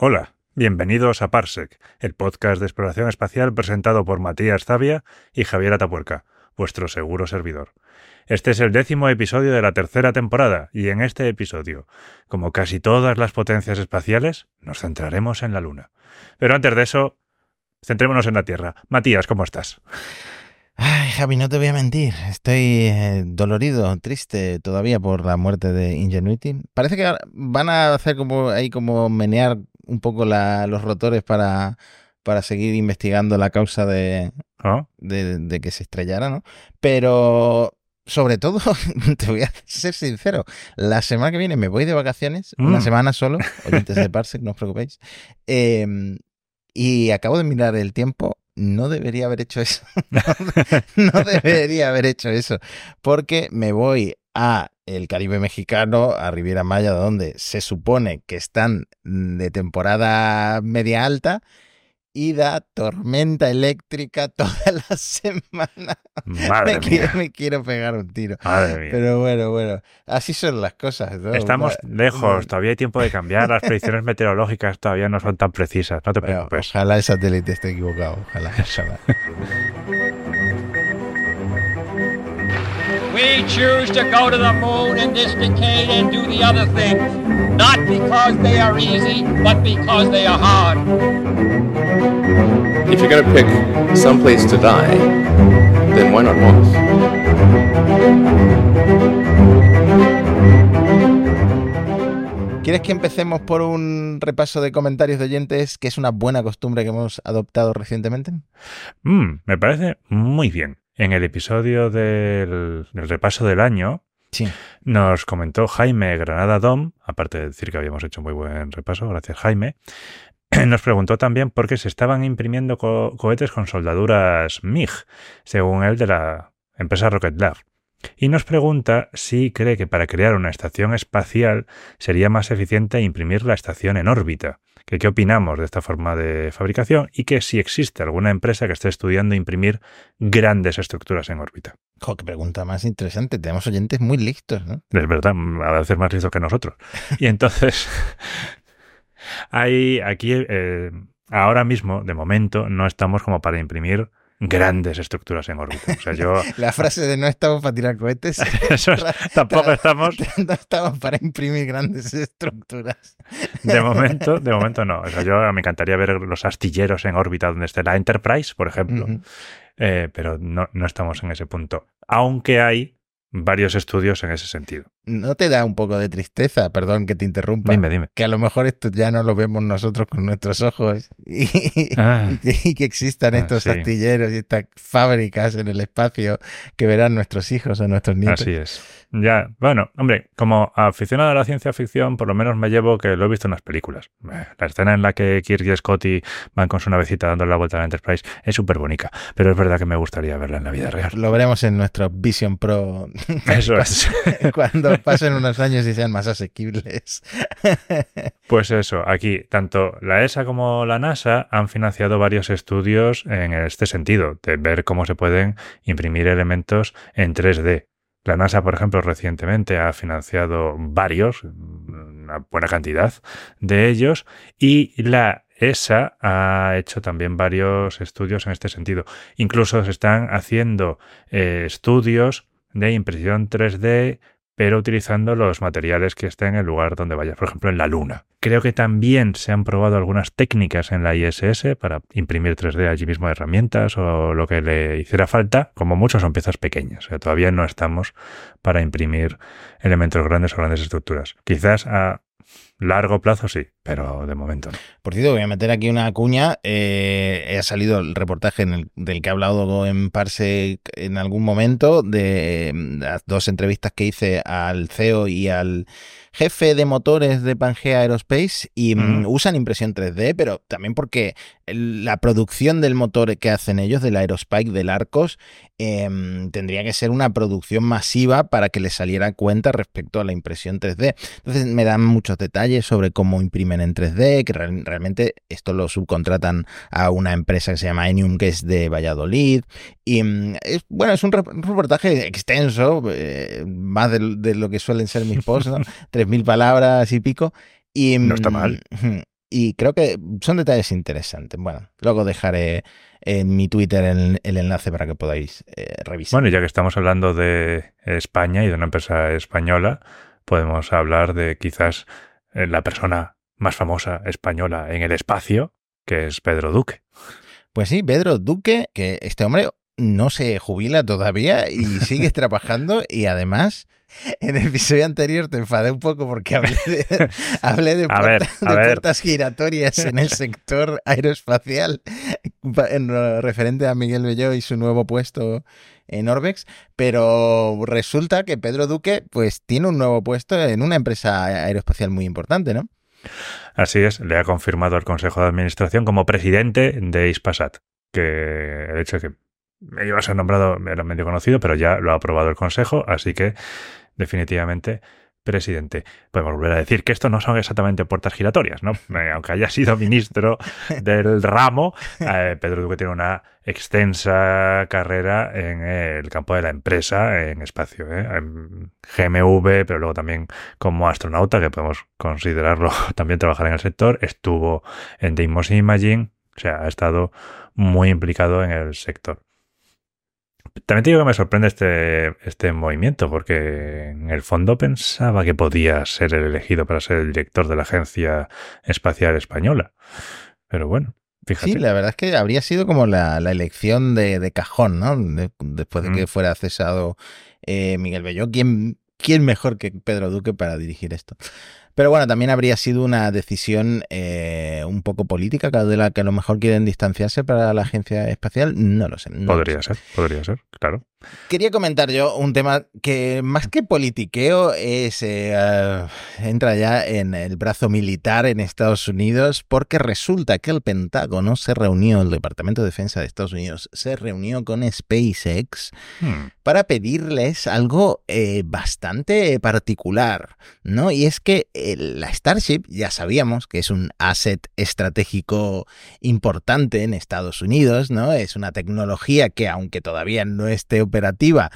Hola, bienvenidos a Parsec, el podcast de exploración espacial presentado por Matías Zavia y Javier Atapuerca, vuestro seguro servidor. Este es el décimo episodio de la tercera temporada y en este episodio, como casi todas las potencias espaciales, nos centraremos en la Luna. Pero antes de eso, centrémonos en la Tierra. Matías, ¿cómo estás? Ay, Javi, no te voy a mentir. Estoy eh, dolorido, triste todavía por la muerte de Ingenuity. Parece que van a hacer como ahí como menear un poco la, los rotores para, para seguir investigando la causa de, ¿Oh? de, de que se estrellara, ¿no? Pero sobre todo, te voy a ser sincero, la semana que viene me voy de vacaciones, una Mm. semana solo, oyentes de Parsec, no os preocupéis, eh, y acabo de mirar el tiempo, no debería haber hecho eso, no, no debería haber hecho eso, porque me voy a el Caribe mexicano, a Riviera Maya, donde se supone que están de temporada media alta, y da tormenta eléctrica toda la semana. Madre me, quiero, mía. me quiero pegar un tiro. Madre mía. Pero bueno, bueno, así son las cosas. ¿no? Estamos Una- lejos, todavía hay tiempo de cambiar, las predicciones meteorológicas todavía no son tan precisas, no te Bueno, preocupes. ojalá el satélite esté equivocado. Ojalá, ojalá. We choose to go to the moon in this decade and do the other things, not because they are easy, but because they are hard. If you're gonna pick some place to die, then why not Mars? ¿Quieres que empecemos por un repaso de comentarios de oyentes, que es una buena costumbre que hemos adoptado recientemente? Mm, me parece muy bien. En el episodio del, del repaso del año, Sí. nos comentó Jaime Granada Dom, aparte de decir que habíamos hecho muy buen repaso, gracias Jaime, nos preguntó también por qué se estaban imprimiendo co- cohetes con soldaduras MiG, según él de la empresa Rocket Lab. Y nos pregunta si cree que para crear una estación espacial sería más eficiente imprimir la estación en órbita. Que qué opinamos de esta forma de fabricación y que si existe alguna empresa que esté estudiando imprimir grandes estructuras en órbita. Jo, qué pregunta más interesante. Tenemos oyentes muy listos, ¿no? Es verdad, a veces más listos que nosotros. Y entonces, hay aquí, eh, ahora mismo, de momento, no estamos como para imprimir grandes estructuras en órbita. O sea, yo, La frase de no estamos para tirar cohetes, eso es- tampoco estamos, no estamos para imprimir grandes estructuras. de momento, de momento no. O sea, yo me encantaría ver los astilleros en órbita donde esté la Enterprise, por ejemplo. Eh, pero no, no estamos en ese punto. Aunque hay varios estudios en ese sentido. ¿No te da un poco de tristeza, perdón que te interrumpa? Dime, dime. que a lo mejor esto ya no lo vemos nosotros con nuestros ojos y, Ah. y que, existan Ah, estos sí. astilleros y estas fábricas en el espacio que verán nuestros hijos o nuestros nietos. Así es. Ya, bueno, hombre, como aficionado a la ciencia ficción, por lo menos me llevo que lo he visto en las películas. Eh, La escena en la que Kirk y Scotty van con su navecita dándole la vuelta a la Enterprise es súper bonita, pero es verdad que me gustaría verla en la vida real. Lo veremos en nuestro Vision Pro Eso es. cuando pasen unos años y sean más asequibles. Pues eso, aquí tanto la ESA como la NASA han financiado varios estudios en este sentido, de ver cómo se pueden imprimir elementos en 3D. La NASA, por ejemplo, recientemente ha financiado varios, una buena cantidad de ellos, y la ESA ha hecho también varios estudios en este sentido. Incluso se están haciendo eh, estudios de impresión 3D pero utilizando los materiales que estén en el lugar donde vayas, por ejemplo, en la Luna. Creo que también se han probado algunas técnicas en la ISS para imprimir 3D allí mismo herramientas o lo que le hiciera falta. Como mucho son piezas pequeñas, o sea, todavía no estamos para imprimir elementos grandes o grandes estructuras. Quizás a largo plazo sí, pero de momento no. Por cierto, voy a meter aquí una cuña. Eh, ha salido el reportaje del que he hablado en Parsec en algún momento, de mm, las dos entrevistas que hice al CEO y al jefe de motores de Pangea Aerospace y mm, usan impresión 3D, pero también porque la producción del motor que hacen ellos, del Aerospike, del Arcos, em, tendría que ser una producción masiva para que les saliera cuenta respecto a la impresión 3D. Entonces me dan muchos detalles sobre cómo imprimen en 3D, que real- realmente esto lo subcontratan a una empresa que se llama Enium, que es de Valladolid. Y mm, es, bueno, es un rep- un reportaje extenso, eh, más de, de lo que suelen ser mis posts, ¿no? 3.000 palabras y pico. Y, No está mm, mal. y creo que son detalles interesantes. Bueno, luego dejaré en mi Twitter el, el enlace para que podáis eh, revisar. Bueno, ya que estamos hablando de España y de una empresa española, podemos hablar de quizás eh, la persona más famosa española en el espacio, que es Pedro Duque. Pues sí, Pedro Duque, que este hombre no se jubila todavía y sigue trabajando y además en el episodio anterior te enfadé un poco porque hablé de, hablé ver, puertas giratorias en el sector aeroespacial en referente a Miguel Belló y su nuevo puesto en Orbex, pero resulta que Pedro Duque pues tiene un nuevo puesto en una empresa aeroespacial muy importante, ¿no? Así es, le ha confirmado al Consejo de Administración como presidente de Ispasat, que el hecho de que iba a ser nombrado era medio conocido, pero ya lo ha aprobado el Consejo, así que definitivamente presidente. Podemos volver a decir que esto no son exactamente puertas giratorias, ¿no? Eh, Aunque haya sido ministro del ramo, eh, Pedro Duque tiene una extensa carrera en el campo de la empresa, en espacio, ¿eh? en GMV, pero luego también como astronauta, que podemos considerarlo también trabajar en el sector, estuvo en Deimos Imaging, o sea, ha estado muy implicado en el sector. También te digo que me sorprende este, este movimiento, porque en el fondo pensaba que podía ser el elegido para ser el director de la Agencia Espacial Española. Pero bueno, fíjate. Sí, la verdad es que habría sido como la, la elección de, de cajón, ¿no? De- después de que Mm. fuera cesado eh, Miguel Belló. ¿Quién, ¿Quién mejor que Pedro Duque para dirigir esto? Pero bueno, también habría sido una decisión eh, un poco política, de la que a lo mejor quieren distanciarse para la agencia espacial. No lo sé. no lo podría sé. ser, podría ser, claro. Quería comentar yo un tema que más que politiqueo es eh, ah, entra ya en el brazo militar en Estados Unidos porque resulta que el Pentágono se reunió, el Departamento de Defensa de Estados Unidos se reunió con SpaceX Hmm, para pedirles algo eh, bastante particular, ¿no? Y es que eh, la Starship, ya sabíamos que es un asset estratégico importante en Estados Unidos, ¿no? Es una tecnología que, aunque todavía no esté operativa,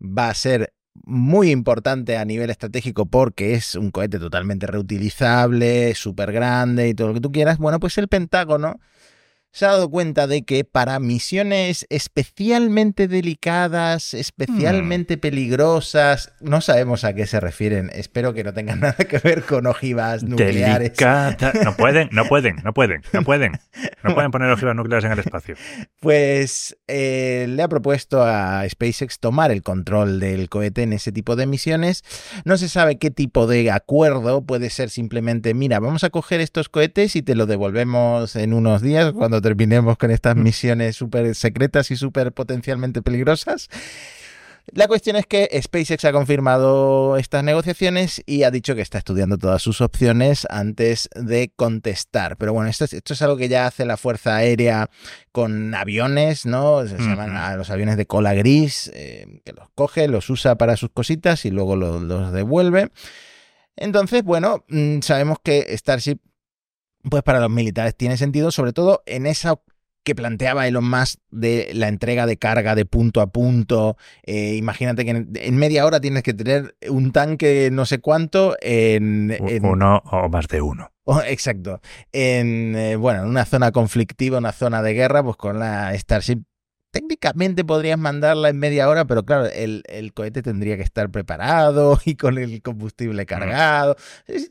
va a ser muy importante a nivel estratégico porque es un cohete totalmente reutilizable, súper grande y todo lo que tú quieras. Bueno, pues el Pentágono se ha dado cuenta de que para misiones especialmente delicadas, especialmente peligrosas, no sabemos a qué se refieren. Espero que no tengan nada que ver con ojivas nucleares. delicada. No pueden, no pueden, no pueden, no pueden. No pueden poner ojivas nucleares en el espacio. Pues eh, le ha propuesto a SpaceX tomar el control del cohete en ese tipo de misiones. No se sabe qué tipo de acuerdo puede ser simplemente, mira, vamos a coger estos cohetes y te lo devolvemos en unos días cuando terminemos con estas misiones súper secretas y súper potencialmente peligrosas. La cuestión es que SpaceX ha confirmado estas negociaciones y ha dicho que está estudiando todas sus opciones antes de contestar. Pero bueno, esto es, esto es algo que ya hace la Fuerza Aérea con aviones, ¿no? Se llaman a los aviones de cola gris, eh, que los coge, los usa para sus cositas y luego lo- los devuelve. Entonces, bueno, mm, sabemos que Starship, pues para los militares tiene sentido, sobre todo en esa que planteaba Elon Musk de la entrega de carga de punto a punto. Eh, imagínate que en, en media hora tienes que tener un tanque no sé cuánto en- Uno o más de uno. Oh, exacto. En, eh, bueno, en una zona conflictiva, una zona de guerra, pues con la Starship técnicamente podrías mandarla en media hora, pero claro, el, el cohete tendría que estar preparado y con el combustible cargado.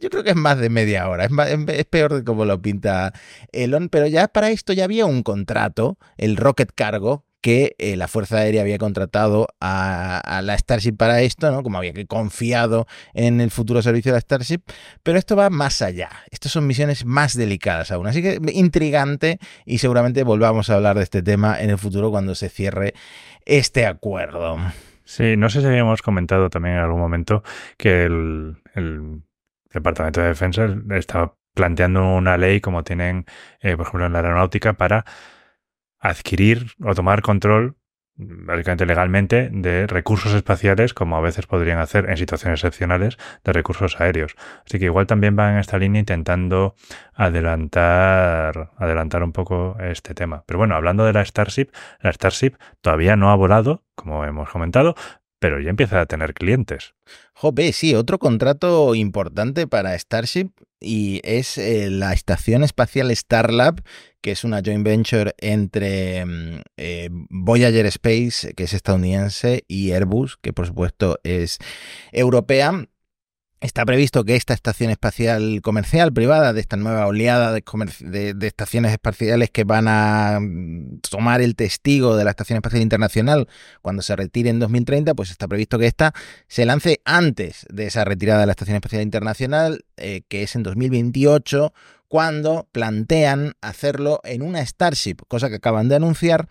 Yo creo que es más de media hora, es, más- es peor de como lo pinta Elon, pero ya para esto ya había un contrato, el Rocket Cargo, que eh, la Fuerza Aérea había contratado a, la Starship para esto, ¿no? Como había que confiado en el futuro servicio de la Starship, pero esto va más allá. Estas son misiones más delicadas aún. Así que intrigante y seguramente volvamos a hablar de este tema en el futuro cuando se cierre este acuerdo. Sí, no sé si habíamos comentado también en algún momento que el, Departamento de Defensa está planteando una ley como tienen, eh, por ejemplo, en la aeronáutica para adquirir o tomar control, básicamente legalmente, de recursos espaciales, como a veces podrían hacer en situaciones excepcionales, de recursos aéreos. Así que igual también van en esta línea intentando adelantar, adelantar un poco este tema. Pero bueno, hablando de la Starship, la Starship todavía no ha volado, como hemos comentado, pero ya empieza a tener clientes. Jope, sí, otro contrato importante para Starship y es eh, la Estación Espacial Starlab, que es una joint venture entre mm, eh, Voyager Space, que es estadounidense, y Airbus, que por supuesto es europea. Está previsto que esta estación espacial comercial privada, de esta nueva oleada de, estaciones espaciales que van a mm, tomar el testigo de la Estación Espacial Internacional cuando se retire en 2030, pues está previsto que esta se lance antes de esa retirada de la Estación Espacial Internacional, eh, que es en 2028, cuando plantean hacerlo en una Starship, cosa que acaban de anunciar,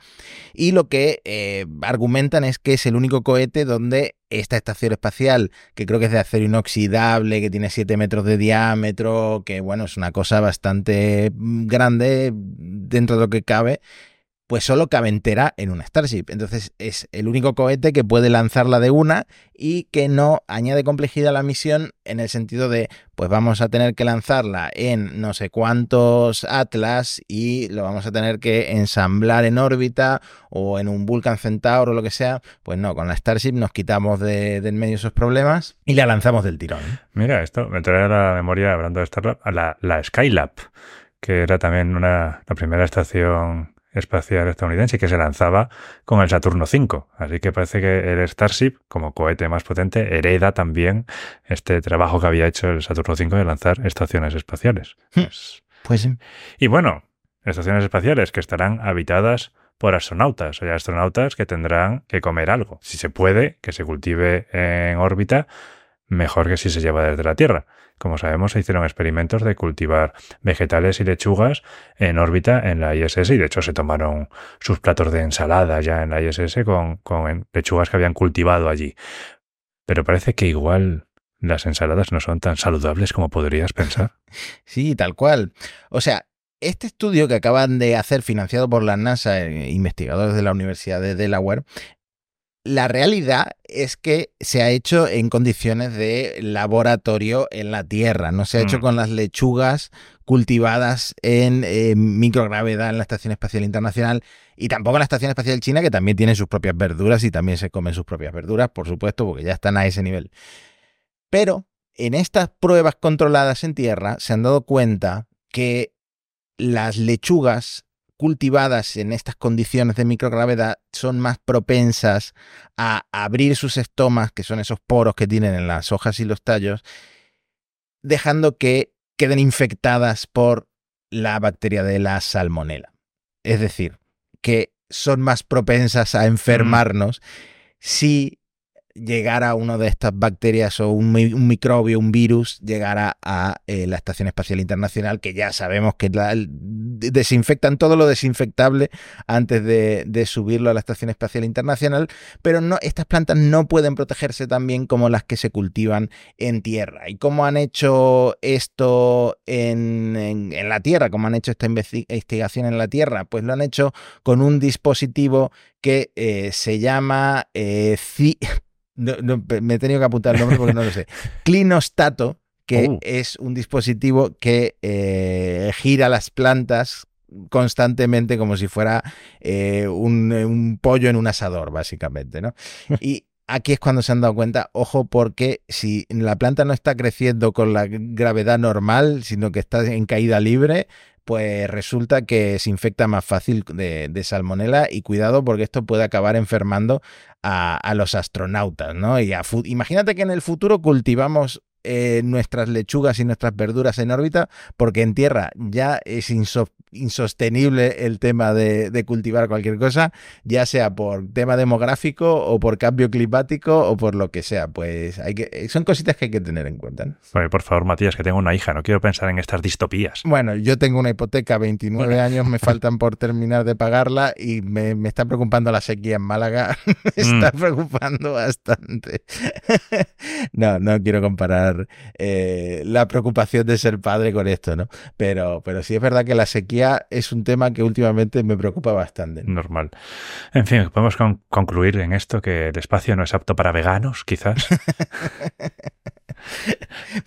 y lo que eh, argumentan es que es el único cohete donde esta estación espacial, que creo que es de acero inoxidable, que tiene 7 metros de diámetro, que bueno, es una cosa bastante mm, grande dentro de lo que cabe, pues solo cabe entera en una Starship. Entonces es el único cohete que puede lanzarla de una y que no añade complejidad a la misión en el sentido de, pues vamos a tener que lanzarla en no sé cuántos Atlas y lo vamos a tener que ensamblar en órbita o en un Vulcan Centaur o lo que sea. Pues no, con la Starship nos quitamos de, de en medio esos problemas y la lanzamos del tirón. Mira, esto me trae a la memoria, hablando de Starlab, a la, la Skylab, que era también una, la primera estación espacial estadounidense que se lanzaba con el Saturno V. Así que parece que el Starship, como cohete más potente, hereda también este trabajo que había hecho el Saturno V de lanzar estaciones espaciales. Pues, pues sí. Y bueno, estaciones espaciales que estarán habitadas por astronautas, o sea, astronautas que tendrán que comer algo. Si se puede, que se cultive en órbita, mejor que si se lleva desde la Tierra. Como sabemos, se hicieron experimentos de cultivar vegetales y lechugas en órbita en la ISS y de hecho se tomaron sus platos de ensalada ya en la ISS con, con lechugas que habían cultivado allí. Pero parece que igual las ensaladas no son tan saludables como podrías pensar. Sí, tal cual. O sea, este estudio que acaban de hacer, financiado por la NASA, eh, investigadores de la Universidad de Delaware, la realidad es que se ha hecho en condiciones de laboratorio en la Tierra, no se ha hecho Mm. con las lechugas cultivadas en eh, microgravedad en la Estación Espacial Internacional y tampoco en la Estación Espacial China, que también tiene sus propias verduras y también se comen sus propias verduras, por supuesto, porque ya están a ese nivel. Pero en estas pruebas controladas en Tierra se han dado cuenta que las lechugas cultivadas en estas condiciones de microgravedad son más propensas a abrir sus estomas, que son esos poros que tienen en las hojas y los tallos, dejando que queden infectadas por la bacteria de la salmonela. Es decir, que son más propensas a enfermarnos si llegara una de estas bacterias o un, mi- un microbio, un virus, llegara a eh, la Estación Espacial Internacional, que ya sabemos que desinfectan todo lo desinfectable antes de, subirlo a la Estación Espacial Internacional, pero no, estas plantas no pueden protegerse tan bien como las que se cultivan en tierra. ¿Y cómo han hecho esto en, la Tierra? ¿Cómo han hecho esta investi- investigación en la Tierra? Pues lo han hecho con un dispositivo que eh, se llama eh, no, no, me he tenido que apuntar el nombre porque no lo sé. Clinostato, que Oh. es un dispositivo que eh, gira las plantas constantemente como si fuera eh, un, un pollo en un asador, básicamente, ¿no? Y aquí es cuando se han dado cuenta, ojo, porque si la planta no está creciendo con la gravedad normal, sino que está en caída libre, pues resulta que se infecta más fácil de, de salmonela y cuidado porque esto puede acabar enfermando a, a los astronautas, ¿no? Y a imagínate que en el futuro cultivamos eh, nuestras lechugas y nuestras verduras en órbita porque en tierra ya es inso- insostenible el tema de, de cultivar cualquier cosa, ya sea por tema demográfico o por cambio climático o por lo que sea. Pues hay que, son cositas que hay que tener en cuenta. ¿no? Oye, por favor, Matías, que tengo una hija, no quiero pensar en estas distopías. Bueno, yo tengo una hipoteca, 29 Bueno. años, me faltan por terminar de pagarla y me, me está preocupando la sequía en Málaga. me está preocupando bastante. no, no quiero comparar eh, la preocupación de ser padre con esto, ¿no? Pero, pero sí es verdad que la sequía es un tema que últimamente me preocupa bastante. ¿no? Normal. En fin, podemos con- concluir en esto que el espacio no es apto para veganos, quizás.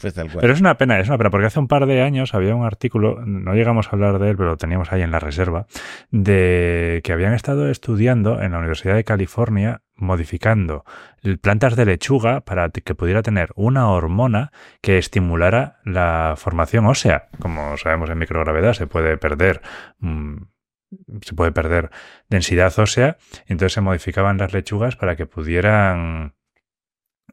Pues tal cual. Pero es una pena, es una pena, porque hace un par de años había un artículo, no llegamos a hablar de él, pero lo teníamos ahí en la reserva, de que habían estado estudiando en la Universidad de California modificando plantas de lechuga para que pudiera tener una hormona que estimulara la formación ósea. Como sabemos en microgravedad se puede perder mm, se puede perder densidad ósea, entonces se modificaban las lechugas para que pudieran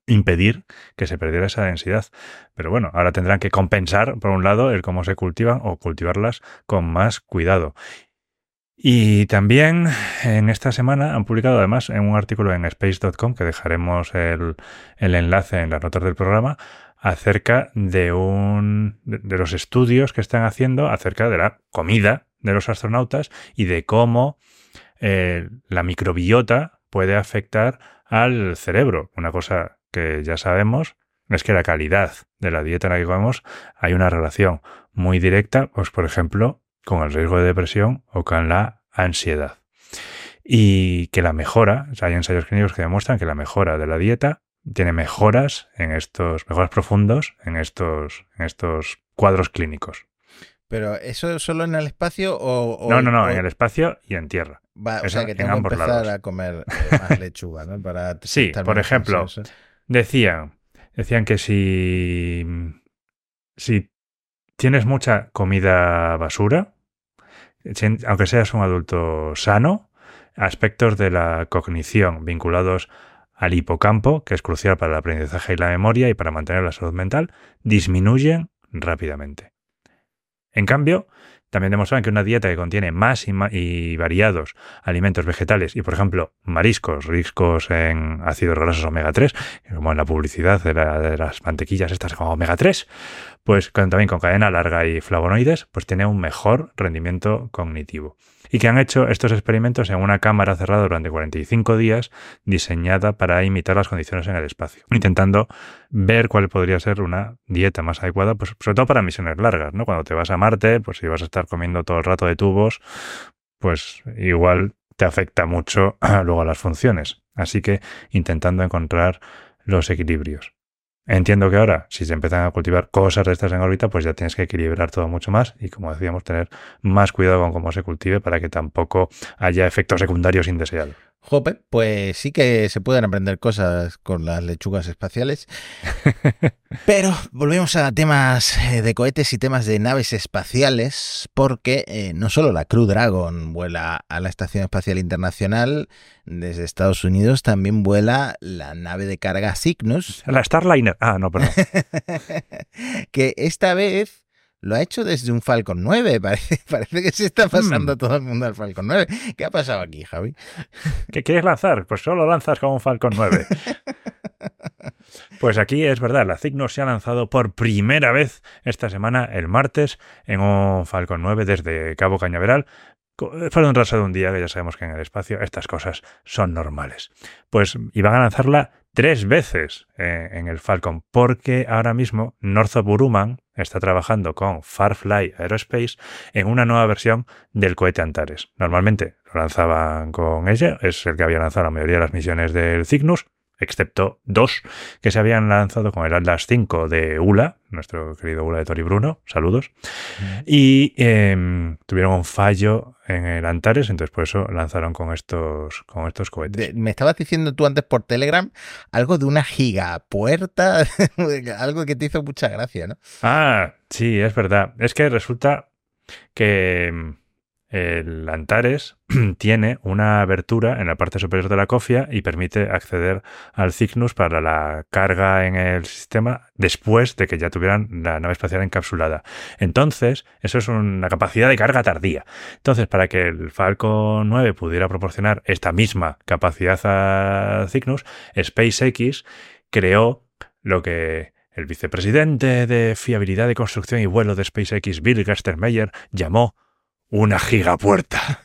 impedir que se perdiera esa densidad. Pero bueno, ahora tendrán que compensar, por un lado, el cómo se cultivan o cultivarlas con más cuidado. Y también en esta semana han publicado además en un artículo en space.com, que dejaremos el, enlace en las notas del programa, acerca de un de los estudios que están haciendo acerca de la comida de los astronautas y de cómo eh, la microbiota puede afectar al cerebro. Una cosa que ya sabemos es que la calidad de la dieta en la que comemos hay una relación muy directa, pues por ejemplo, con el riesgo de depresión o con la ansiedad. Y que la mejora, hay ensayos clínicos que demuestran que la mejora de la dieta tiene mejoras en estos, mejoras profundos en estos, en estos cuadros clínicos. ¿Pero eso solo en el espacio o...? no, no, no, en el espacio y en tierra. o sea que tengo que empezar a comer eh, más lechuga, ¿no? Para sí, por ejemplo, decían, decían que si, si tienes mucha comida basura, aunque seas un adulto sano, aspectos de la cognición vinculados al hipocampo, que es crucial para el aprendizaje y la memoria y para mantener la salud mental, disminuyen rápidamente. En cambio, también demostraron que una dieta que contiene más y, variados alimentos vegetales y, por ejemplo, mariscos ricos en ácidos grasos omega 3, como en la publicidad de, de las mantequillas estas como omega 3, pues también con cadena larga y flavonoides, pues tiene un mejor rendimiento cognitivo y que han hecho estos experimentos en una cámara cerrada durante 45 días diseñada para imitar las condiciones en el espacio, intentando ver cuál podría ser una dieta más adecuada, pues sobre todo para misiones largas, ¿no? Cuando te vas a Marte, pues si vas a estar comiendo todo el rato de tubos, pues igual te afecta mucho luego a las funciones. Así que intentando encontrar los equilibrios. Entiendo que ahora, si se empiezan a cultivar cosas de estas en órbita, pues ya tienes que equilibrar todo mucho más y, como decíamos, tener más cuidado con cómo se cultive para que tampoco haya efectos secundarios indeseados. Jope, pues sí que se pueden aprender cosas con las lechugas espaciales. Pero volvemos a temas eh, de cohetes y temas de naves espaciales, porque eh, no solo la Crew Dragon vuela a la Estación Espacial Internacional desde Estados Unidos, también vuela la nave de carga Cygnus. La Starliner. Ah, no, perdón. que esta vez lo ha hecho desde un Falcon 9. Parece, que se está pasando hmm. todo el mundo al Falcon 9. ¿Qué ha pasado aquí, Javi? ¿Qué quieres lanzar? Pues solo lanzas con un Falcon 9. Pues aquí es verdad, la Cygnus se ha lanzado por primera vez esta semana, el martes, en un Falcon 9 desde Cabo Cañaveral. Fue un raso de un día, que ya sabemos que en el espacio estas cosas son normales. Pues iban a lanzarla tres veces eh, en el Falcon, porque ahora mismo Northrop Grumman está trabajando con Farfly Aerospace en una nueva versión del cohete Antares. Normalmente lo lanzaban con ella, es el que había lanzado la mayoría de las misiones del Cygnus, excepto dos que se habían lanzado con el Atlas 5 de ULA, nuestro querido ULA de Tori Bruno, saludos, y em, tuvieron un fallo en el Antares, entonces por eso lanzaron con estos, con estos cohetes. me estabas diciendo tú antes por Telegram algo de una gigapuerta, algo que te hizo mucha gracia, ¿no? Ah, sí, es verdad. Es que resulta que em, el Antares tiene una abertura en la parte superior de la cofia y permite acceder al Cygnus para la carga en el sistema después de que ya tuvieran la nave espacial encapsulada. Entonces, eso es una capacidad de carga tardía. Entonces, para que el Falcon 9 pudiera proporcionar esta misma capacidad a Cygnus, SpaceX creó lo que el vicepresidente de fiabilidad de construcción y vuelo de SpaceX, Bill Gastermeyer, llamó una gigapuerta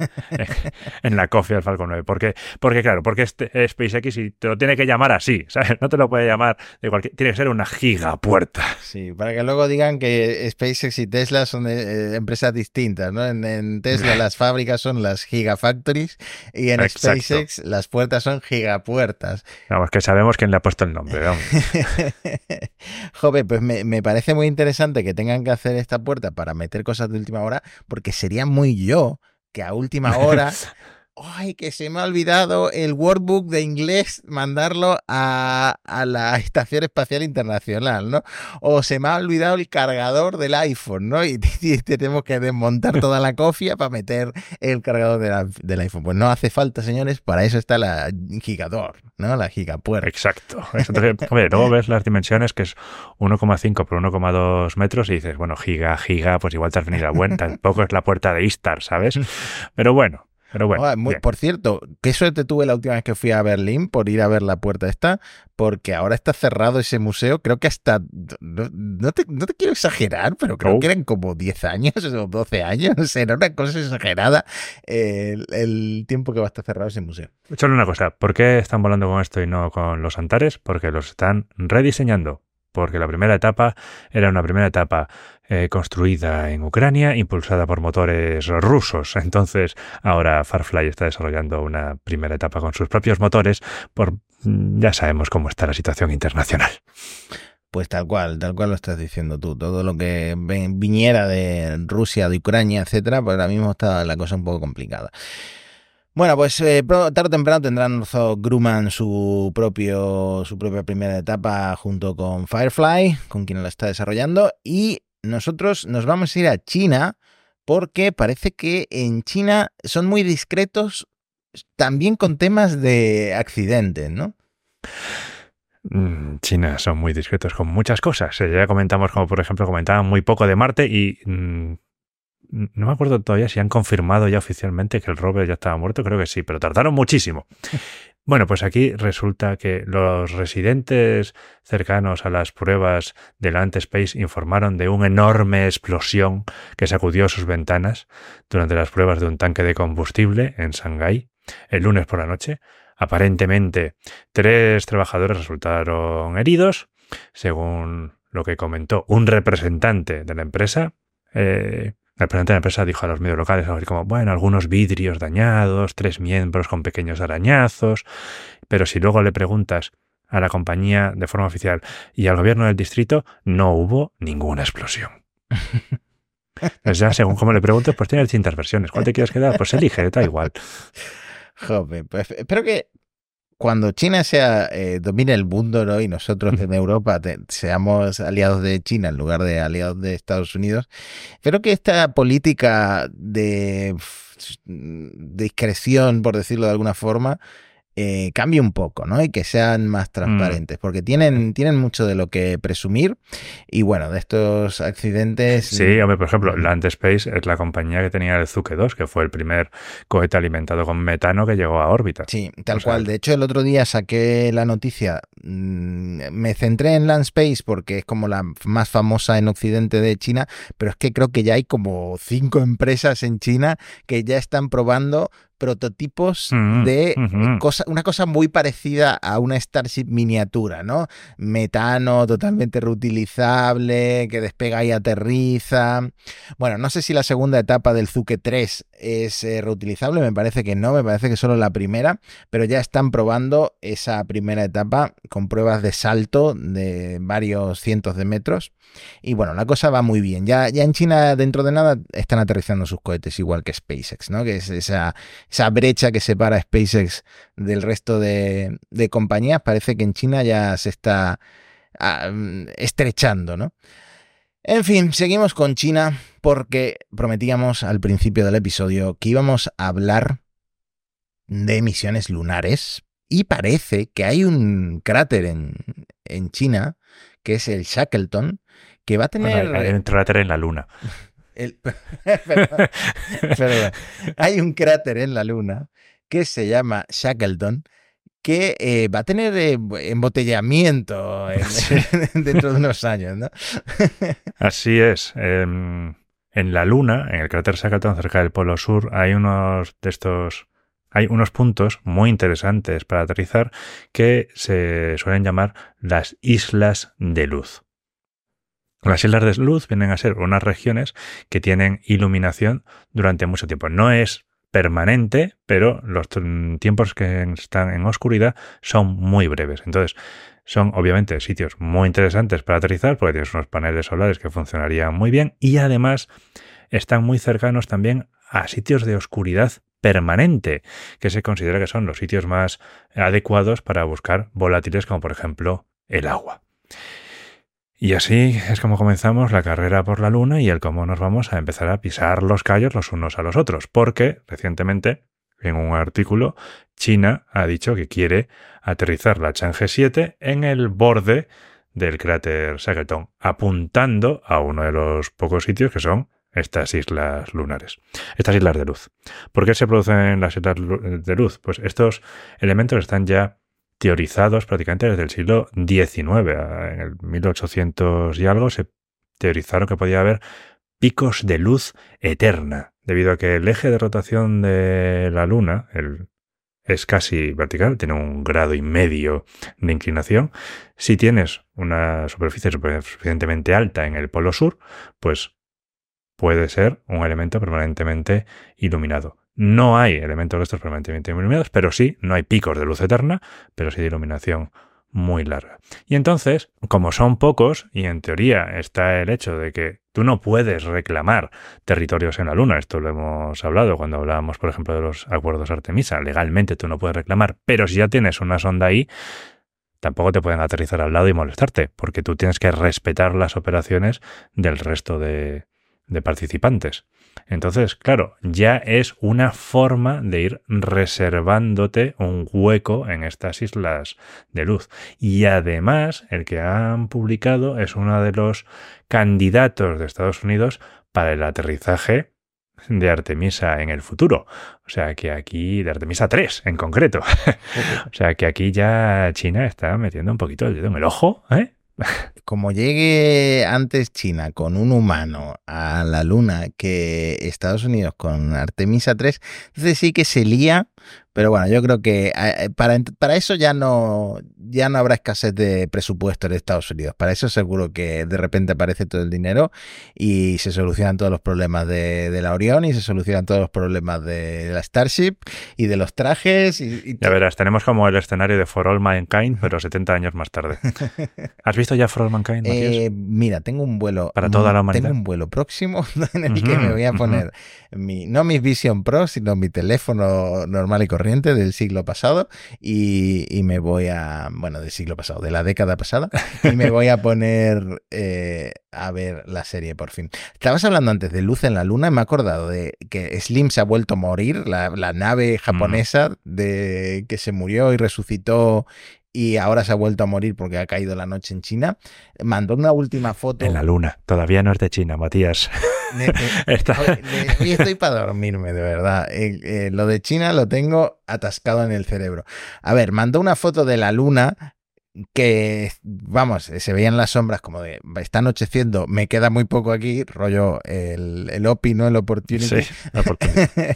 en la cofia del Falcon 9. ¿Por qué? Porque, claro, porque este es SpaceX y te lo tiene que llamar así, ¿sabes? No te lo puede llamar de cualquier... Tiene que ser una gigapuerta. Sí, para que luego digan que SpaceX y Tesla son eh, empresas distintas, ¿no? En, Tesla las fábricas son las gigafactories y en SpaceX las puertas son gigapuertas. Vamos, que sabemos quién le ha puesto el nombre, vamos. Joder, pues me, me parece muy interesante que tengan que hacer esta puerta para meter cosas de última hora porque sería muy yo que a última hora ay, que se me ha olvidado el workbook de inglés, mandarlo a, a, la Estación Espacial Internacional, ¿no? O se me ha olvidado el cargador del iPhone, ¿no? Y, y tenemos que desmontar toda la cofia para meter el cargador de la, del iPhone. Pues no hace falta, señores, para eso está la gigador, ¿no? La gigapuerta. Exacto. Entonces, hombre, luego ves las dimensiones que es 1,5 por 1,2 metros y dices, bueno, giga, giga, pues igual te has venido a cuenta. Tampoco es la puerta de Istar, ¿sabes? Pero bueno, pero bueno. Muy, por cierto, qué suerte tuve la última vez que fui a Berlín por ir a ver la puerta esta, porque ahora está cerrado ese museo. Creo que hasta. No, no, te, no te, quiero exagerar, pero creo oh. que eran como 10 años o 12 años. Era una cosa exagerada el, el, tiempo que va a estar cerrado ese museo. Solo una cosa: ¿por qué están volando con esto y no con los Antares? Porque los están rediseñando porque la primera etapa era una primera etapa eh, construida en Ucrania, impulsada por motores rusos. Entonces, ahora Farfly está desarrollando una primera etapa con sus propios motores, por mm, ya sabemos cómo está la situación internacional. Pues tal cual, tal cual lo estás diciendo tú. Todo lo que viniera de Rusia, de Ucrania, etcétera, pues ahora mismo está la cosa un poco complicada. Bueno, pues eh, tarde o temprano tendrán Northrop Grumman su, propio, su propia primera etapa junto con Firefly, con quien la está desarrollando. Y nosotros nos vamos a ir a China porque parece que en China son muy discretos también con temas de accidentes, ¿no? Mm, China son muy discretos con muchas cosas. Eh, ya comentamos, como por ejemplo, comentaban muy poco de Marte y mmm, no me acuerdo todavía si han confirmado ya oficialmente que el rover ya estaba muerto, creo que sí, pero tardaron muchísimo. Bueno, pues aquí resulta que los residentes cercanos a las pruebas del Space informaron de una enorme explosión que sacudió sus ventanas durante las pruebas de un tanque de combustible en Shanghái el lunes por la noche. Aparentemente, tres trabajadores resultaron heridos, según lo que comentó un representante de la empresa. Eh, el presidente de la empresa dijo a los medios locales algo así como, bueno, algunos vidrios dañados, tres miembros con pequeños arañazos, pero si luego le preguntas a la compañía de forma oficial y al gobierno del distrito, no hubo ninguna explosión. Ya según como le preguntes, pues tiene distintas versiones. ¿Cuál te quieres quedar? Pues elige, da igual. Joder, pues espero que cuando China sea eh, domine el mundo ¿no? y nosotros en Europa te, seamos aliados de China en lugar de aliados de Estados Unidos, creo que esta política de discreción, por decirlo de alguna forma, eh, cambie un poco, ¿no? Y que sean más mm. transparentes, porque tienen, tienen mucho de lo que presumir. Y bueno, de estos accidentes. Sí, hombre, por ejemplo, Land Space es la compañía que tenía el Zuke 2, que fue el primer cohete alimentado con metano que llegó a órbita. Sí, tal cual. De hecho, el otro día saqué la noticia. Mm, me centré en Land Space porque es como la más famosa en Occidente de China, pero es que creo que ya hay como cinco empresas en China que ya están probando prototipos de cosa, una cosa muy parecida a una Starship miniatura, ¿no? Metano totalmente reutilizable, que despega y aterriza. Bueno, no sé si la segunda etapa del Zuke 3 es eh, reutilizable, me parece que no, me parece que solo la primera, pero ya están probando esa primera etapa con pruebas de salto de varios cientos de metros. Y bueno, la cosa va muy bien. Ya, ya en China, dentro de nada, están aterrizando sus cohetes igual que SpaceX, ¿no? Que es esa, esa brecha que separa a SpaceX del resto de, de compañías. Parece que en China ya se está ah, estrechando, ¿no? En fin, seguimos con China porque prometíamos al principio del episodio que íbamos a hablar de misiones lunares y parece que hay un cráter en, en China que es el Shackleton que va a tener... hay un cráter en la luna. El... hay un cráter en la luna que se llama Shackleton que eh, va a tener eh, embotellamiento en, dentro de unos años, ¿no? Así es. Eh, en la Luna, en el cráter Shackleton, cerca del Polo Sur, hay unos de estos. Hay unos puntos muy interesantes para aterrizar que se suelen llamar las islas de luz. Las islas de luz vienen a ser unas regiones que tienen iluminación durante mucho tiempo. No es permanente, pero los tiempos que están en oscuridad son muy breves. Entonces, son obviamente sitios muy interesantes para aterrizar porque tienes unos paneles solares que funcionarían muy bien y además están muy cercanos también a sitios de oscuridad permanente, que se considera que son los sitios más adecuados para buscar volátiles como por ejemplo el agua. Y así es como comenzamos la carrera por la Luna y el cómo nos vamos a empezar a pisar los callos los unos a los otros, porque recientemente, en un artículo, China ha dicho que quiere aterrizar la Chang'e 7 en el borde del cráter Shackleton, apuntando a uno de los pocos sitios que son estas islas lunares, estas islas de luz. ¿Por qué se producen las islas de luz? Pues estos elementos están ya teorizados prácticamente desde el siglo XIX. En el 1800 y algo se teorizaron que podía haber picos de luz eterna, debido a que el eje de rotación de la Luna el, es casi vertical, tiene un grado y medio de inclinación. Si tienes una superficie suficientemente alta en el polo sur, pues puede ser un elemento permanentemente iluminado. No hay elementos de estos permanentemente iluminados, pero sí, no hay picos de luz eterna, pero sí de iluminación muy larga. Y entonces, como son pocos, y en teoría está el hecho de que tú no puedes reclamar territorios en la Luna, esto lo hemos hablado cuando hablábamos, por ejemplo, de los acuerdos Artemisa, legalmente tú no puedes reclamar, pero si ya tienes una sonda ahí, tampoco te pueden aterrizar al lado y molestarte, porque tú tienes que respetar las operaciones del resto de, de participantes. Entonces, claro, ya es una forma de ir reservándote un hueco en estas islas de luz. Y además, el que han publicado es uno de los candidatos de Estados Unidos para el aterrizaje de Artemisa en el futuro. O sea que aquí, de Artemisa 3 en concreto. o sea que aquí ya China está metiendo un poquito el dedo en el ojo, ¿eh? Como llegue antes China con un humano a la Luna que Estados Unidos con Artemisa 3, entonces sí que se lía pero bueno, yo creo que eh, para, para eso ya no, ya no habrá escasez de presupuesto en Estados Unidos. Para eso seguro que de repente aparece todo el dinero y se solucionan todos los problemas de, la Orión y se solucionan todos los problemas de la Starship y de los trajes. Y, ya verás, tenemos como el escenario de For All Mankind, pero 70 años más tarde. ¿Has visto ya For All Mankind? Eh, mira, tengo un vuelo. Para toda la humanidad. Tengo un vuelo próximo en el que me voy a poner mi, no mi Vision Pro, sino mi teléfono normal y corriente del siglo pasado y, me voy a, bueno, del siglo pasado, de la década pasada, y me voy a poner eh, a ver la serie por fin. Estabas hablando antes de Luz en la Luna y me he acordado de que Slim se ha vuelto a morir, la, nave japonesa de que se murió y resucitó y ahora se ha vuelto a morir porque ha caído la noche en China. Mandó una última foto. En la luna. Todavía no es de China, Matías. Hoy estoy para dormirme, de verdad. Eh, eh, lo de China lo tengo atascado en el cerebro. A ver, mandó una foto de la luna que, vamos, se veían las sombras como de, está anocheciendo, me queda muy poco aquí, rollo el, el OPI, ¿no? El Opportunity. Sí,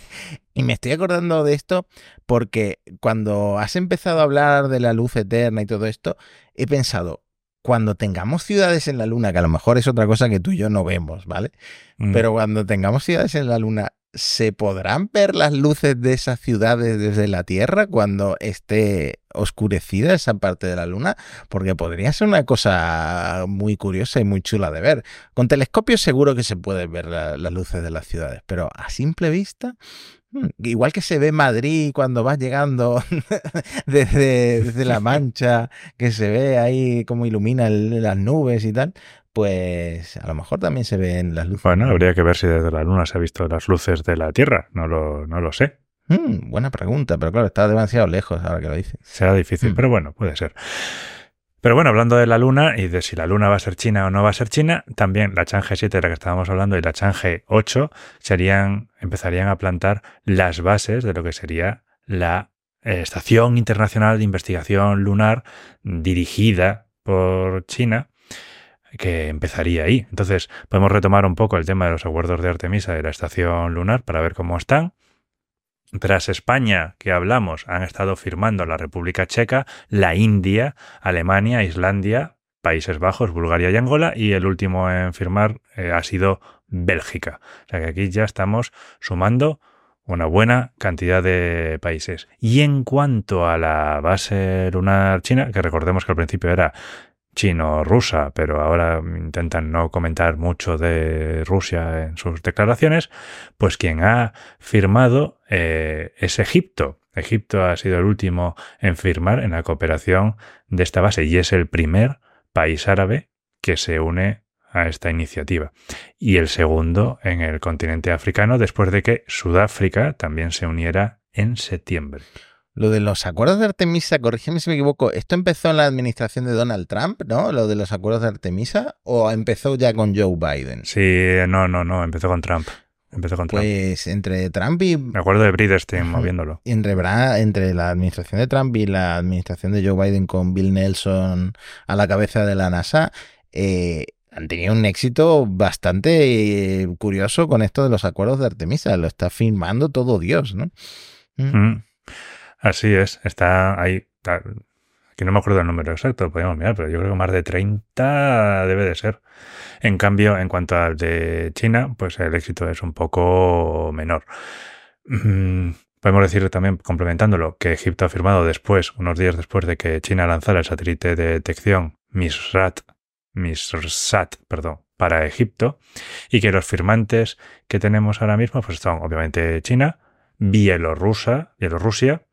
y me estoy acordando de esto porque cuando has empezado a hablar de la luz eterna y todo esto, he pensado, cuando tengamos ciudades en la Luna, que a lo mejor es otra cosa que tú y yo no vemos, ¿vale? Mm. Pero cuando tengamos ciudades en la Luna, ¿se podrán ver las luces de esas ciudades desde la Tierra cuando esté oscurecida esa parte de la Luna? Porque podría ser una cosa muy curiosa y muy chula de ver. Con telescopios seguro que se pueden ver las luces de las ciudades, pero a simple vista Hmm, igual que se ve Madrid cuando vas llegando desde, La Mancha, que se ve ahí cómo ilumina las nubes y tal, pues a lo mejor también se ven las luces. Bueno, habría que ver si desde la Luna se ha visto las luces de la Tierra, no lo, no lo sé. Hmm, buena pregunta, pero claro, está demasiado lejos ahora que lo dices. Será difícil, hmm. pero bueno, puede ser. Pero bueno, hablando de la Luna y de si la Luna va a ser China o no va a ser China, también la Chang'e 7 de la que estábamos hablando y la Chang'e 8 serían, empezarían a plantar las bases de lo que sería la eh, Estación Internacional de Investigación Lunar dirigida por China que empezaría ahí. Entonces, podemos retomar un poco el tema de los acuerdos de Artemisa de la estación lunar para ver cómo están. Tras España, que hablamos, han estado firmando la República Checa, la India, Alemania, Islandia, Países Bajos, Bulgaria y Angola, y el último en firmar eh, ha sido Bélgica. O sea que aquí ya estamos sumando una buena cantidad de países. Y en cuanto a la base lunar china, que recordemos que al principio era chino-rusa, pero ahora intentan no comentar mucho de Rusia en sus declaraciones, pues quien ha firmado eh, es Egipto. Egipto ha sido el último en firmar en la cooperación de esta base y es el primer país árabe que se une a esta iniciativa. Y el segundo en el continente africano después de que Sudáfrica también se uniera en septiembre. Lo de los acuerdos de Artemisa, corrígeme si me equivoco, ¿esto empezó en la administración de Donald Trump, no? Lo de los acuerdos de Artemisa, o empezó ya con Joe Biden? Sí, no, no, no, empezó con Trump. Empezó con Trump. Pues entre Trump y. Me acuerdo de Bridestein moviéndolo. Entre, entre la administración de Trump y la administración de Joe Biden con Bill Nelson a la cabeza de la NASA, eh, han tenido un éxito bastante eh, curioso con esto de los acuerdos de Artemisa. Lo está firmando todo Dios, ¿no? Mm. Mm. Así es, está ahí. Aquí no me acuerdo el número exacto, podemos mirar, pero yo creo que más de 30 debe de ser. En cambio, en cuanto al de China, pues el éxito es un poco menor. Mm, podemos decir también, complementándolo, que Egipto ha firmado después, unos días después de que China lanzara el satélite de detección MISRAT, MISRSAT, perdón, para Egipto, y que los firmantes que tenemos ahora mismo pues son obviamente China, Bielorrusia, Bielorrusia,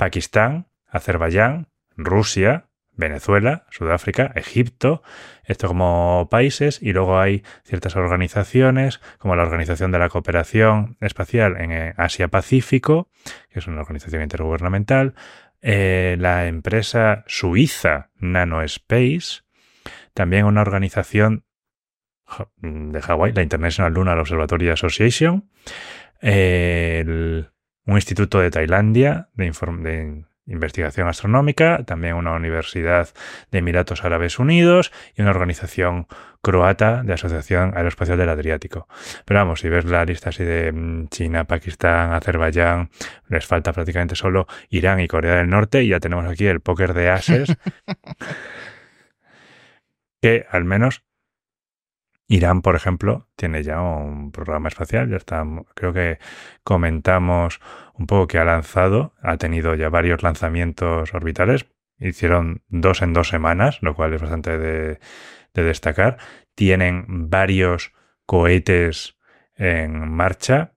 Pakistán, Azerbaiyán, Rusia, Venezuela, Sudáfrica, Egipto, esto como países, y luego hay ciertas organizaciones, como la Organización de la Cooperación Espacial en eh, Asia-Pacífico, que es una organización intergubernamental, eh, la empresa suiza Nanospace, también una organización de Hawái, la International Lunar Observatory Association, un instituto de Tailandia de, de investigación astronómica, también una universidad de Emiratos Árabes Unidos y una organización croata de Asociación Aeroespacial del Adriático. Pero vamos, si ves la lista así de mm, China, Pakistán, Azerbaiyán, les falta prácticamente solo Irán y Corea del Norte y ya tenemos aquí el póker de ases. que al menos Irán, por ejemplo, tiene ya un programa espacial, ya está, creo que comentamos un poco que ha lanzado, ha tenido ya varios lanzamientos orbitales, hicieron dos en dos semanas, lo cual es bastante de, destacar. Tienen varios cohetes en marcha,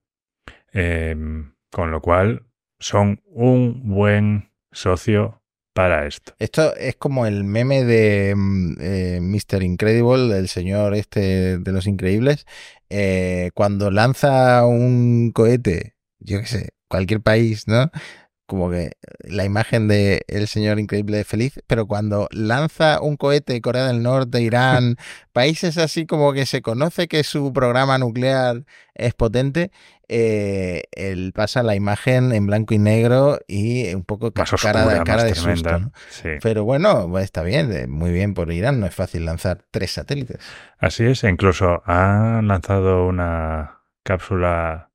em, con lo cual son un buen socio para esto. Esto es como el meme de mm, eh, Mr. Incredible, el señor este de los increíbles, eh, cuando lanza un cohete, yo qué sé, cualquier país, ¿no? Como que la imagen de el señor increíble feliz, pero cuando lanza un cohete Corea del Norte, Irán, países así como que se conoce que su programa nuclear es potente, eh, él pasa la imagen en blanco y negro y un poco cara, de, cara de susto. Pero bueno, pues está bien, eh, muy bien por Irán, no es fácil lanzar tres satélites. Así es, incluso han lanzado una cápsula.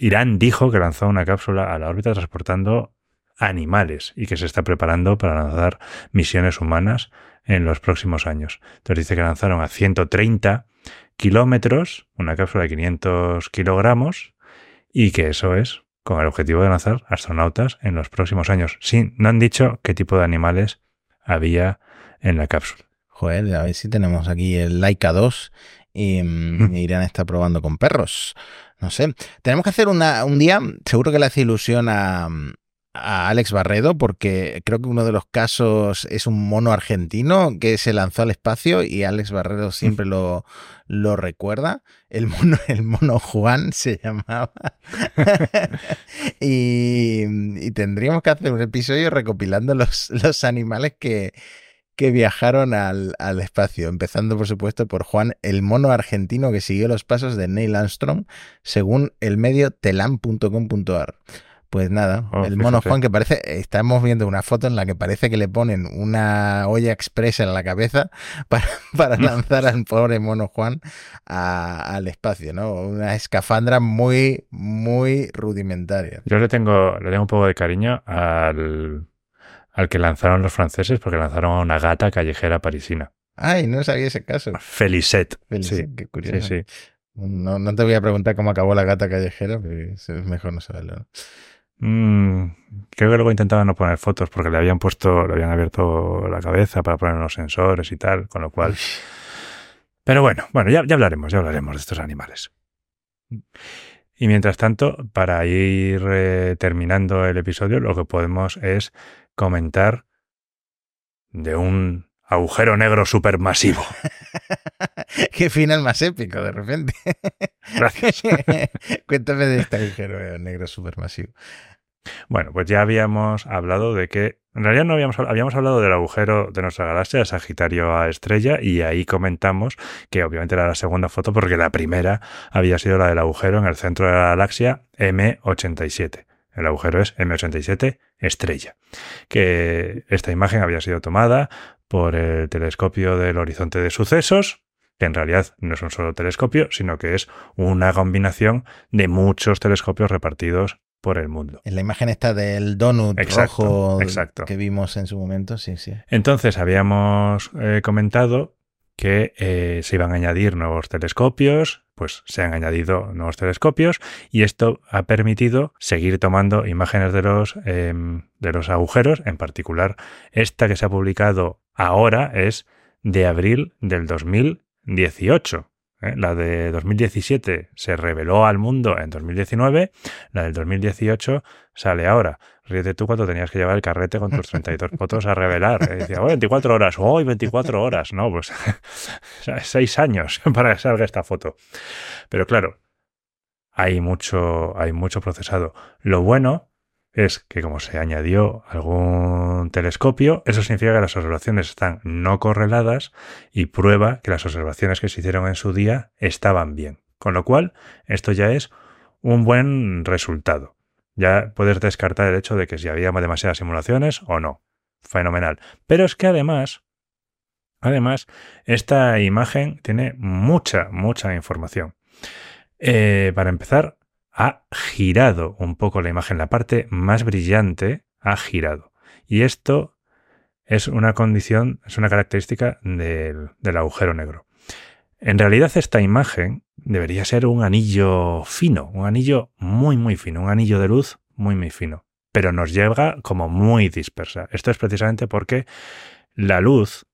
Irán dijo que lanzó una cápsula a la órbita transportando animales y que se está preparando para lanzar misiones humanas en los próximos años. Entonces dice que lanzaron a 130 kilómetros, una cápsula de 500 kilogramos, y que eso es con el objetivo de lanzar astronautas en los próximos años. Sí, no han dicho qué tipo de animales había en la cápsula. Joder, a ver si tenemos aquí el Laika 2 y, mm, Irán está probando con perros. No sé. Tenemos que hacer una, un día, seguro que le hace ilusión a, a Alex Barredo porque creo que uno de los casos es un mono argentino que se lanzó al espacio y Alex Barredo siempre lo, lo recuerda. El mono, el mono Juan se llamaba. y, tendríamos que hacer un episodio recopilando los, los animales que, que viajaron al, al, espacio, empezando por supuesto por Juan, el mono argentino que siguió los pasos de Neil Armstrong, según el medio telam.com.ar. Pues nada, oh, el mono Juan que parece, estamos viendo una foto en la que parece que le ponen una olla expresa en la cabeza para, lanzar al pobre mono Juan al espacio, ¿no? Una escafandra muy, muy rudimentaria. Yo le tengo, le tengo un poco de cariño al, al que lanzaron los franceses porque lanzaron a una gata callejera parisina. Ay, no sabía ese caso. Felicet. Felicet, qué curioso. Sí, sí. No, no, te voy a preguntar cómo acabó la gata callejera, porque es mejor no saberlo. Mm, creo que luego intentaba no poner fotos porque le habían puesto, le habían abierto la cabeza para poner unos sensores y tal, con lo cual. Pero bueno, bueno, ya, ya hablaremos, ya hablaremos de estos animales. Y mientras tanto, para ir eh, terminando el episodio, lo que podemos es comentar de un agujero negro supermasivo. Qué final más épico, de repente. Gracias. Cuéntame de este agujero negro supermasivo. Bueno, pues ya habíamos hablado de que, en realidad no habíamos, habíamos hablado del agujero de nuestra galaxia, de Sagitario a Estrella, y ahí comentamos que obviamente era la segunda foto porque la primera había sido la del agujero en el centro de la galaxia M87. El agujero es M87 Estrella. Que esta imagen había sido tomada por el telescopio del horizonte de sucesos, que en realidad no es un solo telescopio, sino que es una combinación de muchos telescopios repartidos por el mundo. En la imagen esta del donut Exacto, rojo exacto. que vimos en su momento, sí, sí. Entonces habíamos eh, comentado que eh, se iban a añadir nuevos telescopios, pues se han añadido nuevos telescopios y esto ha permitido seguir tomando imágenes de los, em, de los agujeros, en particular esta que se ha publicado ahora es de abril del 2018. ¿Eh? La de 2017 se reveló al mundo en 2019, la del 2018 sale ahora. Ríete tú cuando tenías que llevar el carrete con tus 32 fotos a revelar. ¿eh? Decía, oh, 24 horas, hoy 24 horas. No, pues seis años para que salga esta foto. Pero claro, hay mucho, hay mucho procesado. Lo bueno es que como se añadió algún telescopio, eso significa que las observaciones están no correladas y prueba que las observaciones que se hicieron en su día estaban bien. Con lo cual, esto ya es un buen resultado. Ya puedes descartar el hecho de que si había demasiadas simulaciones o no. Fenomenal. Pero es que además, además, esta imagen tiene mucha, mucha información. Eh, para empezar, ha girado un poco la imagen, la parte más brillante ha girado. Y esto es una condición, es una característica del, agujero negro. En realidad esta imagen debería ser un anillo fino, un anillo muy muy fino, un anillo de luz muy muy fino, pero nos llega como muy dispersa. Esto es precisamente porque la luz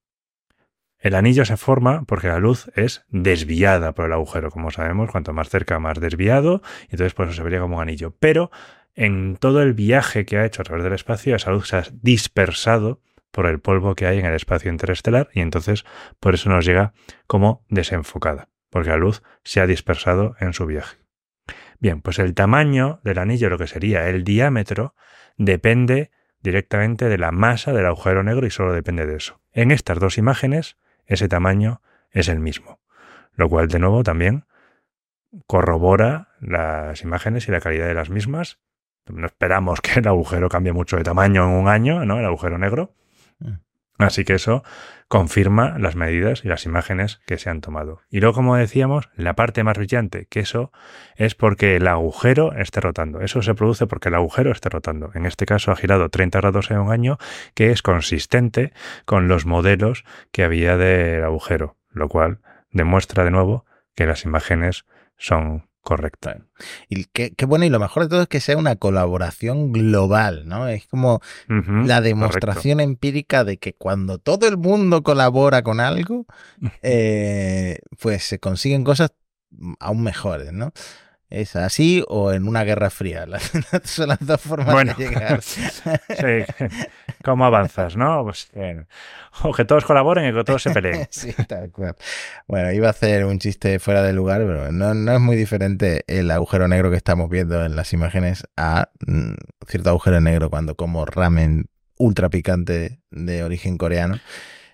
el anillo se forma porque la luz es desviada por el agujero, como sabemos, cuanto más cerca, más desviado, y entonces por eso se vería como un anillo. Pero en todo el viaje que ha hecho a través del espacio, esa luz se ha dispersado por el polvo que hay en el espacio interestelar y entonces por eso nos llega como desenfocada, porque la luz se ha dispersado en su viaje. Bien, pues el tamaño del anillo, lo que sería el diámetro, depende directamente de la masa del agujero negro y solo depende de eso. En estas dos imágenes ese tamaño es el mismo. Lo cual, de nuevo, también corrobora las imágenes y la calidad de las mismas. No esperamos que el agujero cambie mucho de tamaño en un año, ¿no? El agujero negro. Así que eso confirma las medidas y las imágenes que se han tomado. Y luego, como decíamos, la parte más brillante, que eso es porque el agujero esté rotando. Eso se produce porque el agujero esté rotando. En este caso ha girado 30 grados en un año, que es consistente con los modelos que había del agujero, lo cual demuestra de nuevo que las imágenes son correcta. Y qué, qué, bueno, y lo mejor de todo es que sea una colaboración global, ¿no? Es como uh -huh, la demostración correcto. empírica de que cuando todo el mundo colabora con algo, eh, pues se consiguen cosas aún mejores, ¿no? Es así o en una guerra fría. son las dos formas bueno, de llegar. sí. ¿Cómo avanzas, no? Pues, eh, o que todos colaboren y que todos se peleen. sí, tal cual. Bueno, iba a hacer un chiste fuera de lugar, pero no, no, es muy diferente el agujero negro que estamos viendo en las imágenes a mm, cierto agujero negro cuando como ramen ultra picante de origen coreano.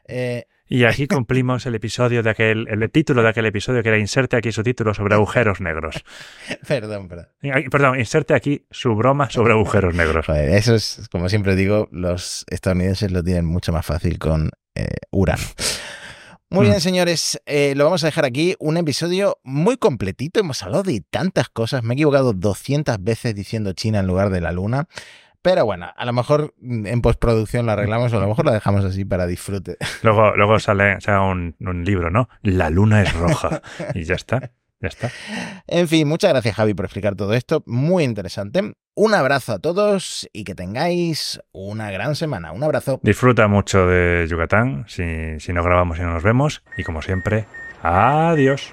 Eh, y aquí cumplimos el episodio de aquel, el título de aquel episodio que era inserte aquí su título sobre agujeros negros. perdón, perdón. Perdón, inserte aquí su broma sobre agujeros negros. Joder, eso es, como siempre digo, los estadounidenses lo tienen mucho más fácil con eh, Urano. Muy bien, señores, eh, lo vamos a dejar aquí. Un episodio muy completito. Hemos hablado de tantas cosas. Me he equivocado 200 veces diciendo China en lugar de la Luna. Pero bueno, a lo mejor en postproducción lo arreglamos o a lo mejor lo dejamos así para disfrute. Luego, luego sale, sale un, un libro, ¿no? La luna es roja. y ya está. Ya está. En fin, muchas gracias Javi por explicar todo esto. Muy interesante. Un abrazo a todos y que tengáis una gran semana. Un abrazo. Disfruta mucho de Yucatán, si, si no grabamos y no nos vemos. Y como siempre, adiós.